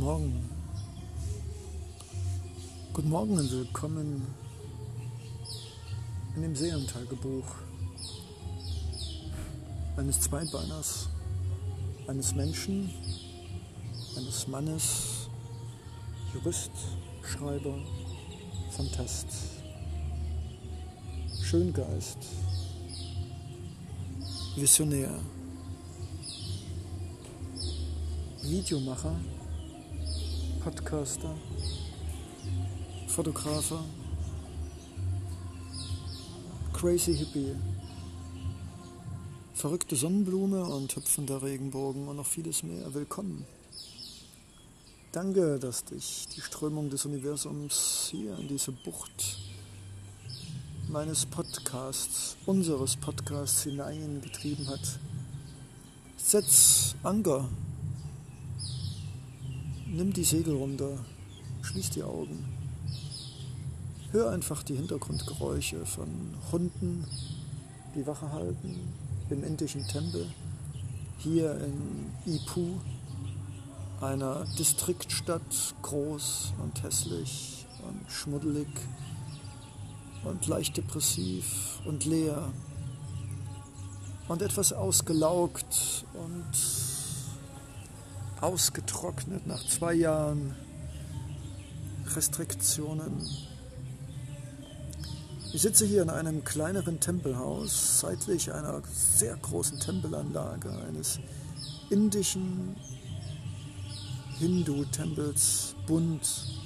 Guten Morgen. Guten Morgen und willkommen in dem Seelentagebuch eines Zweibeiners, eines Menschen, eines Mannes, Jurist, Schreiber, Fantast, Schöngeist, Visionär, Videomacher, Podcaster, Fotografer, Crazy Hippie, verrückte Sonnenblume und hüpfender Regenbogen und noch vieles mehr. Willkommen. Danke, dass dich die Strömung des Universums hier in diese Bucht meines Podcasts, unseres Podcasts hineingetrieben hat. Setz Anker Nimm die Segel runter, schließ die Augen. Hör einfach die Hintergrundgeräusche von Hunden, die Wache halten im indischen Tempel, hier in Ipu, einer Distriktstadt, groß und hässlich und schmuddelig und leicht depressiv und leer und etwas ausgelaugt und ausgetrocknet nach zwei Jahren Restriktionen. Ich sitze hier in einem kleineren Tempelhaus, seitlich einer sehr großen Tempelanlage eines indischen Hindu-Tempels, bunt,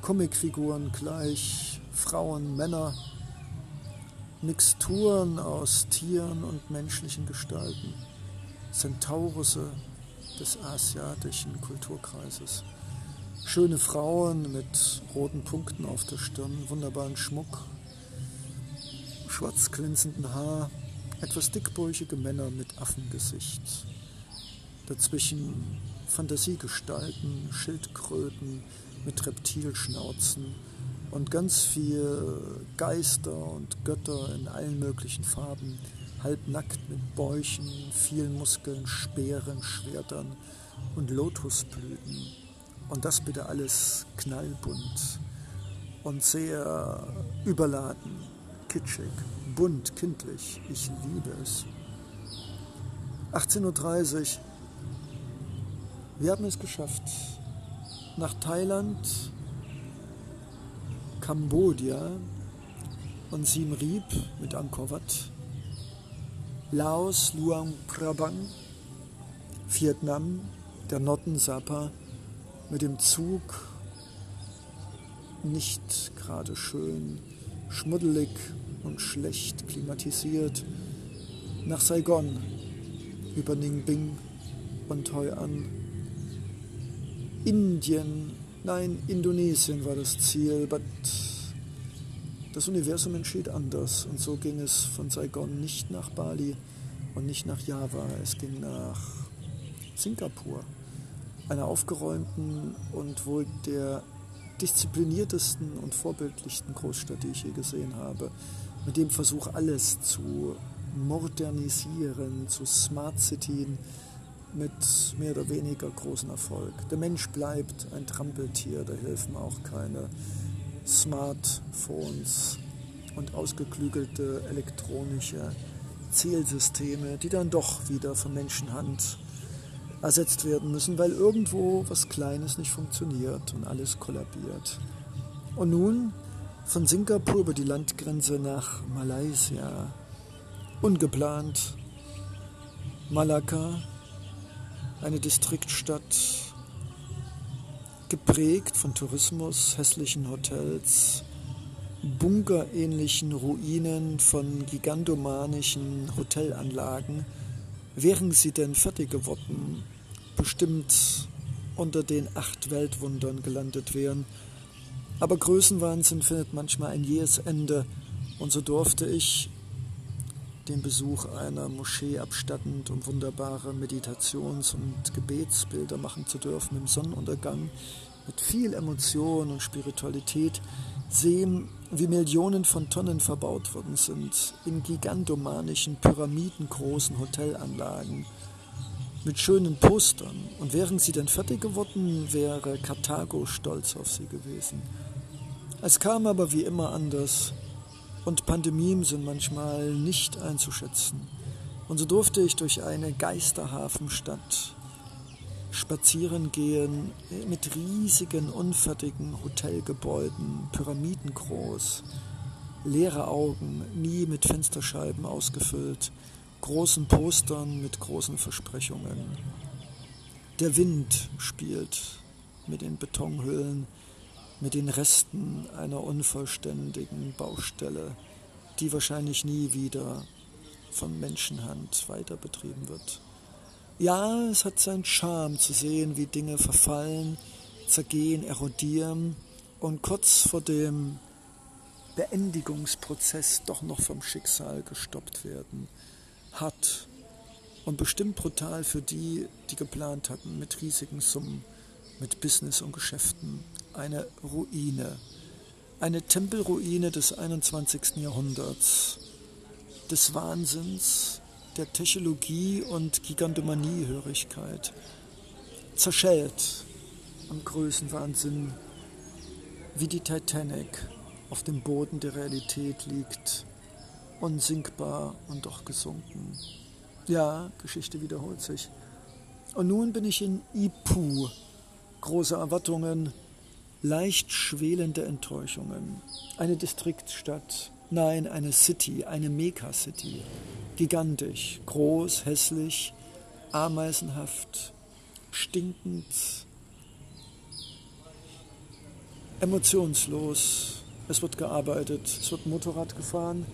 Comicfiguren gleich, Frauen, Männer, Mixturen aus Tieren und menschlichen Gestalten, Zentaurusse, des asiatischen Kulturkreises. Schöne Frauen mit roten Punkten auf der Stirn, wunderbaren Schmuck, schwarz glänzenden Haar, etwas dickbäuchige Männer mit Affengesicht. Dazwischen Fantasiegestalten, Schildkröten mit Reptilschnauzen und ganz viel Geister und Götter in allen möglichen Farben halbnackt mit Bäuchen, vielen Muskeln, Speeren, Schwertern und Lotusblüten. Und das bitte alles knallbunt und sehr überladen, kitschig, bunt, kindlich. Ich liebe es. 18.30 Uhr. Wir haben es geschafft. Nach Thailand, Kambodscha und Siem Reap mit Angkor Wat Laos, Luang Prabang, Vietnam, der Notten Sapa mit dem Zug nicht gerade schön, schmuddelig und schlecht klimatisiert, nach Saigon, über Ningbing und Hoi An. Indien, nein, Indonesien war das Ziel, but das Universum entschied anders. Und so ging es von Saigon nicht nach Bali und nicht nach Java, es ging nach Singapur, einer aufgeräumten und wohl der diszipliniertesten und vorbildlichsten Großstadt, die ich je gesehen habe, mit dem Versuch, alles zu modernisieren, zu Smart Cityen mit mehr oder weniger großem Erfolg. Der Mensch bleibt ein Trampeltier, da helfen auch keine Smartphones und ausgeklügelte elektronische Zielsysteme, die dann doch wieder von Menschenhand ersetzt werden müssen, weil irgendwo was Kleines nicht funktioniert und alles kollabiert. Und nun von Singapur über die Landgrenze nach Malaysia. Ungeplant. Malakka, eine Distriktstadt geprägt von Tourismus, hässlichen Hotels, bunkerähnlichen Ruinen von gigantomanischen Hotelanlagen, wären sie denn fertig geworden, bestimmt unter den acht Weltwundern gelandet wären. Aber Größenwahnsinn findet manchmal ein jähes Ende, und so durfte ich den Besuch einer Moschee abstattend, um wunderbare Meditations- und Gebetsbilder machen zu dürfen im Sonnenuntergang, mit viel Emotion und Spiritualität sehen, wie Millionen von Tonnen verbaut worden sind in gigantomanischen, pyramidengroßen Hotelanlagen. mit schönen Postern. Und wären sie denn fertig geworden, wäre Karthago stolz auf sie gewesen. Es kam aber wie immer anders und Pandemien sind manchmal nicht einzuschätzen. Und so durfte ich durch eine Geisterhafenstadt spazieren gehen mit riesigen, unfertigen Hotelgebäuden, pyramidengroß, leere Augen, nie mit Fensterscheiben ausgefüllt, großen Postern mit großen Versprechungen. Der Wind spielt mit den Betonhüllen, mit den Resten einer unvollständigen Baustelle, die wahrscheinlich nie wieder von Menschenhand weiter betrieben wird. Ja, es hat seinen Charme zu sehen, wie Dinge verfallen, zergehen, erodieren und kurz vor dem Beendigungsprozess doch noch vom Schicksal gestoppt werden. Hart und bestimmt brutal für die, die geplant hatten, mit riesigen Summen, mit Business und Geschäften eine Ruine, eine Tempelruine des 21. Jahrhunderts, des Wahnsinns, der Technologie und Gigantomaniehörigkeit, zerschellt am Größenwahnsinn, wie die Titanic auf dem Boden der Realität liegt, unsinkbar und doch gesunken. Ja, Geschichte wiederholt sich. Und nun bin ich in Ipu. Große Erwartungen, leicht schwelende Enttäuschungen. Eine Distriktstadt, nein, eine City, eine Mega-City. Gigantisch, groß, hässlich, ameisenhaft, stinkend, emotionslos. Es wird gearbeitet, es wird Motorrad gefahren,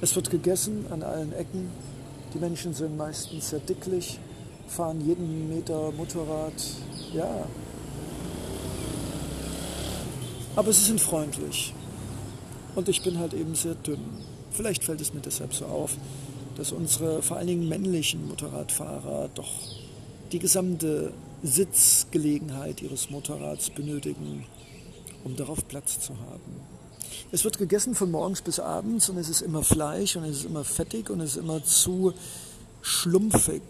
es wird gegessen an allen Ecken. Die Menschen sind meistens sehr dicklich, fahren jeden Meter Motorrad, ja. Aber sie sind freundlich. Und ich bin halt eben sehr dünn. Vielleicht fällt es mir deshalb so auf, dass unsere vor allen Dingen männlichen Motorradfahrer doch die gesamte Sitzgelegenheit ihres Motorrads benötigen, um darauf Platz zu haben. Es wird gegessen von morgens bis abends und es ist immer Fleisch und es ist immer fettig und es ist immer zu schlumpfig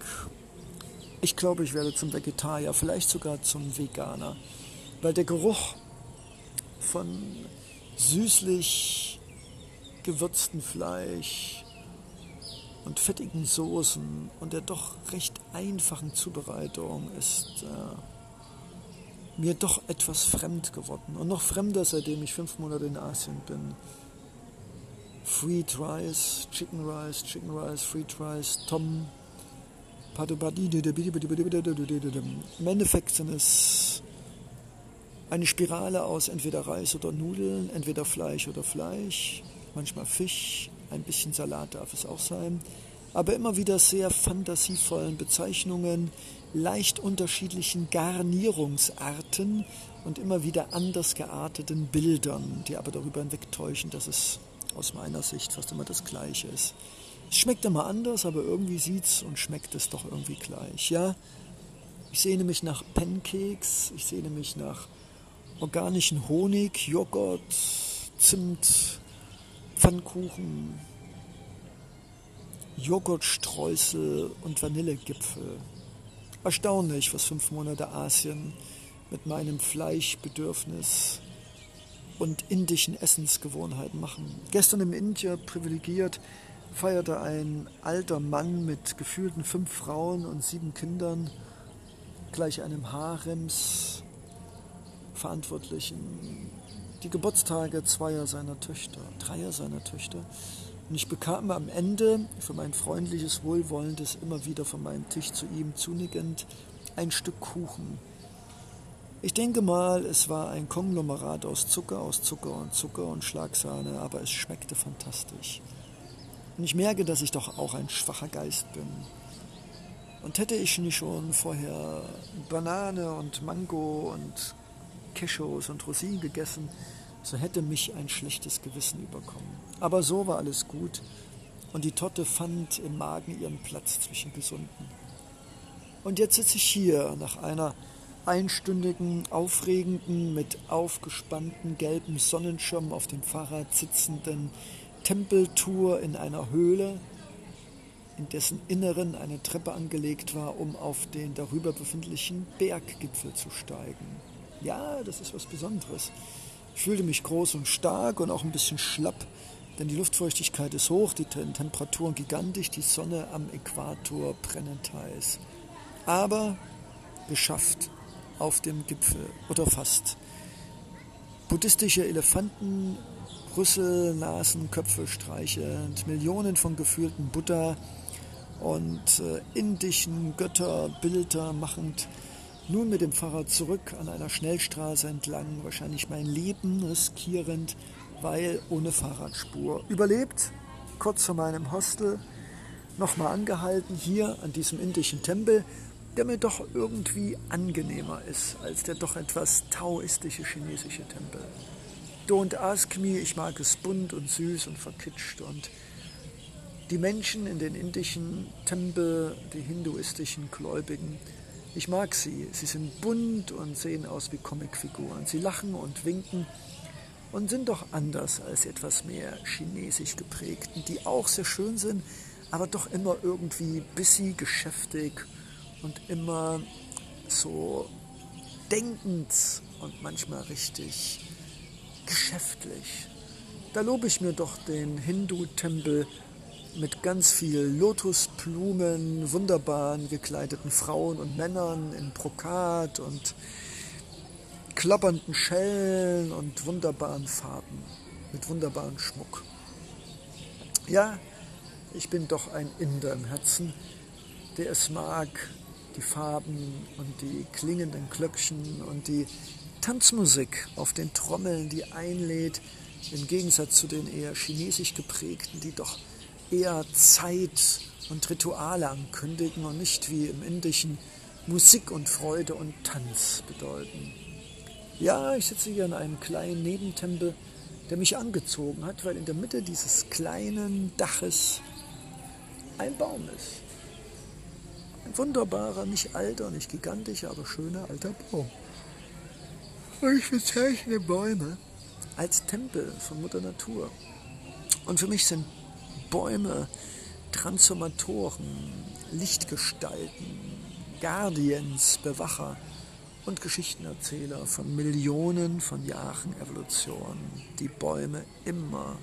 ich glaube, ich werde zum Vegetarier, vielleicht sogar zum Veganer, weil der Geruch von süßlich gewürztem Fleisch und fettigen Soßen und der doch recht einfachen Zubereitung ist äh, mir doch etwas fremd geworden. Und noch fremder, seitdem ich fünf Monate in Asien bin. Fried Rice, Chicken Rice, Chicken Rice, Fried Rice, Tom im Endeffekt sind es eine Spirale aus entweder Reis oder Nudeln, entweder Fleisch oder Fleisch, manchmal Fisch, ein bisschen Salat darf es auch sein, aber immer wieder sehr fantasievollen Bezeichnungen, leicht unterschiedlichen Garnierungsarten und immer wieder anders gearteten Bildern, die aber darüber hinwegtäuschen, dass es aus meiner Sicht fast immer das Gleiche ist. Es schmeckt immer anders, aber irgendwie sieht es und schmeckt es doch irgendwie gleich. Ja, ich sehne mich nach Pancakes, ich sehne mich nach organischen Honig, Joghurt, Zimt, Pfannkuchen, Joghurtstreusel und Vanillegipfel. Erstaunlich, was fünf Monate Asien mit meinem Fleischbedürfnis und indischen Essensgewohnheiten machen. Gestern im India privilegiert feierte ein alter Mann mit gefühlten fünf Frauen und sieben Kindern, gleich einem Haremsverantwortlichen, die Geburtstage zweier seiner Töchter, dreier seiner Töchter. Und ich bekam am Ende für mein freundliches, wohlwollendes, immer wieder von meinem Tisch zu ihm zunickend, ein Stück Kuchen. Ich denke mal, es war ein Konglomerat aus Zucker, aus Zucker und Zucker und Schlagsahne, aber es schmeckte fantastisch. Und ich merke, dass ich doch auch ein schwacher Geist bin. Und hätte ich nicht schon vorher Banane und Mango und Cashos und Rosinen gegessen, so hätte mich ein schlechtes Gewissen überkommen. Aber so war alles gut und die Torte fand im Magen ihren Platz zwischen Gesunden. Und jetzt sitze ich hier nach einer einstündigen, aufregenden, mit aufgespannten gelben Sonnenschirm auf dem Fahrrad sitzenden Tempeltour in einer Höhle, in dessen Inneren eine Treppe angelegt war, um auf den darüber befindlichen Berggipfel zu steigen. Ja, das ist was Besonderes. Ich fühlte mich groß und stark und auch ein bisschen schlapp, denn die Luftfeuchtigkeit ist hoch, die Temperaturen gigantisch, die Sonne am Äquator brennend heiß. Aber geschafft auf dem Gipfel oder fast. Buddhistische Elefanten, Rüssel, Nasen, Köpfe streichelnd, Millionen von gefühlten Buddha und äh, indischen Götterbilder machend nun mit dem Fahrrad zurück an einer Schnellstraße entlang, wahrscheinlich mein Leben riskierend, weil ohne Fahrradspur. Überlebt, kurz vor meinem Hostel, nochmal angehalten, hier an diesem indischen Tempel, der mir doch irgendwie angenehmer ist als der doch etwas taoistische chinesische Tempel. Don't ask me, ich mag es bunt und süß und verkitscht und die Menschen in den indischen Tempel, die hinduistischen Gläubigen, ich mag sie. Sie sind bunt und sehen aus wie Comicfiguren. Sie lachen und winken und sind doch anders als etwas mehr chinesisch geprägten, die auch sehr schön sind, aber doch immer irgendwie busy, geschäftig und immer so denkend und manchmal richtig geschäftlich. Da lobe ich mir doch den Hindu-Tempel mit ganz viel Lotusblumen, wunderbaren gekleideten Frauen und Männern in Brokat und klappernden Schellen und wunderbaren Farben, mit wunderbaren Schmuck. Ja, ich bin doch ein Inder im Herzen, der es mag, die Farben und die klingenden Glöckchen und die Tanzmusik auf den Trommeln, die einlädt, im Gegensatz zu den eher chinesisch geprägten, die doch eher Zeit und Rituale ankündigen und nicht wie im Indischen Musik und Freude und Tanz bedeuten. Ja, ich sitze hier in einem kleinen Nebentempel, der mich angezogen hat, weil in der Mitte dieses kleinen Daches ein Baum ist. Ein wunderbarer, nicht alter, nicht gigantischer, aber schöner alter Baum. Ich bezeichne Bäume als Tempel von Mutter Natur. Und für mich sind Bäume Transformatoren, Lichtgestalten, Guardians, Bewacher und Geschichtenerzähler von Millionen von Jahren Evolution, die Bäume immer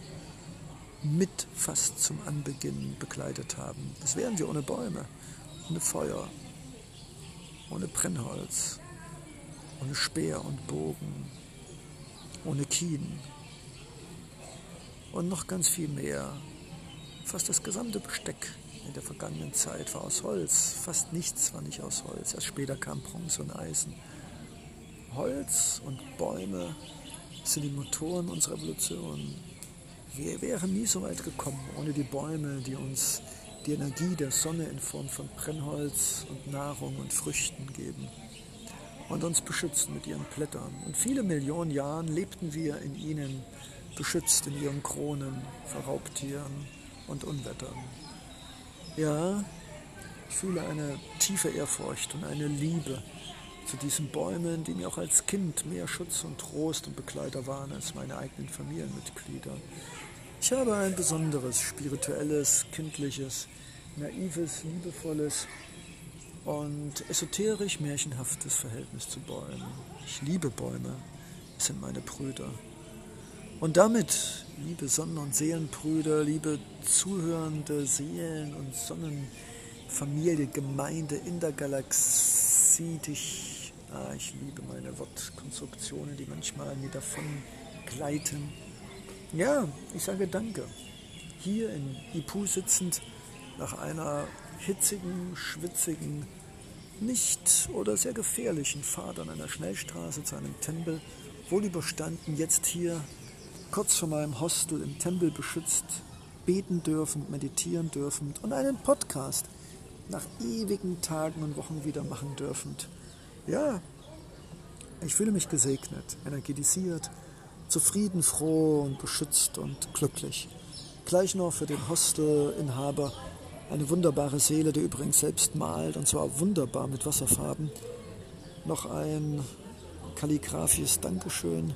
mit fast zum Anbeginn begleitet haben. Das wären wir ohne Bäume ohne Feuer, ohne Brennholz, ohne Speer und Bogen, ohne Kien und noch ganz viel mehr. Fast das gesamte Besteck in der vergangenen Zeit war aus Holz, fast nichts war nicht aus Holz. Erst später kam Bronze und Eisen. Holz und Bäume sind die Motoren unserer Evolution. Wir wären nie so weit gekommen ohne die Bäume, die uns die Energie der Sonne in Form von Brennholz und Nahrung und Früchten geben und uns beschützen mit ihren Blättern. Und viele Millionen Jahren lebten wir in ihnen, beschützt in ihren Kronen vor Raubtieren und Unwettern. Ja, ich fühle eine tiefe Ehrfurcht und eine Liebe zu diesen Bäumen, die mir auch als Kind mehr Schutz und Trost und Begleiter waren als meine eigenen Familienmitglieder. Ich habe ein besonderes, spirituelles, kindliches, naives, liebevolles und esoterisch märchenhaftes Verhältnis zu Bäumen. Ich liebe Bäume, es sind meine Brüder. Und damit, liebe Sonnen- und Seelenbrüder, liebe zuhörende Seelen- und Sonnenfamilie, Gemeinde in der Galaxie, dich, ah, ich liebe meine Wortkonstruktionen, die manchmal mir davon gleiten ja, ich sage danke. Hier in Ipu sitzend, nach einer hitzigen, schwitzigen, nicht oder sehr gefährlichen Fahrt an einer Schnellstraße zu einem Tempel, wohl überstanden, jetzt hier kurz vor meinem Hostel im Tempel beschützt, beten dürfend, meditieren dürfend und einen Podcast nach ewigen Tagen und Wochen wieder machen dürfend. Ja, ich fühle mich gesegnet, energetisiert, zufrieden, froh und beschützt und glücklich. Gleich noch für den Hostelinhaber eine wunderbare Seele, die übrigens selbst malt, und zwar wunderbar mit Wasserfarben. Noch ein kalligraphisches Dankeschön.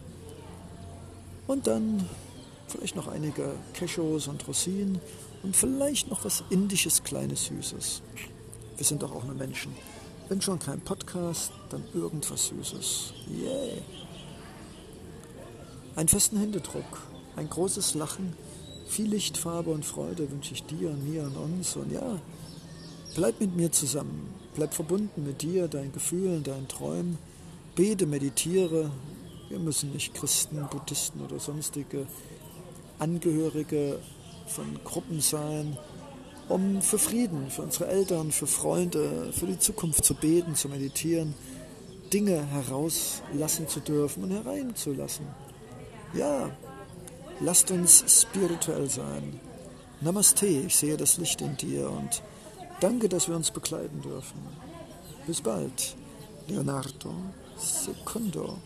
Und dann vielleicht noch einige Cashos und Rosinen und vielleicht noch was Indisches, Kleines, Süßes. Wir sind doch auch nur Menschen. Wenn schon kein Podcast, dann irgendwas Süßes. Yay! Einen festen Händedruck, ein großes Lachen, viel Licht, Farbe und Freude wünsche ich dir und mir und uns. Und ja, bleib mit mir zusammen. Bleib verbunden mit dir, deinen Gefühlen, deinen Träumen. Bete, meditiere. Wir müssen nicht Christen, Buddhisten oder sonstige Angehörige von Gruppen sein, um für Frieden, für unsere Eltern, für Freunde, für die Zukunft zu beten, zu meditieren, Dinge herauslassen zu dürfen und hereinzulassen. Ja, lasst uns spirituell sein. Namaste, ich sehe das Licht in dir und danke, dass wir uns begleiten dürfen. Bis bald, Leonardo Secondo.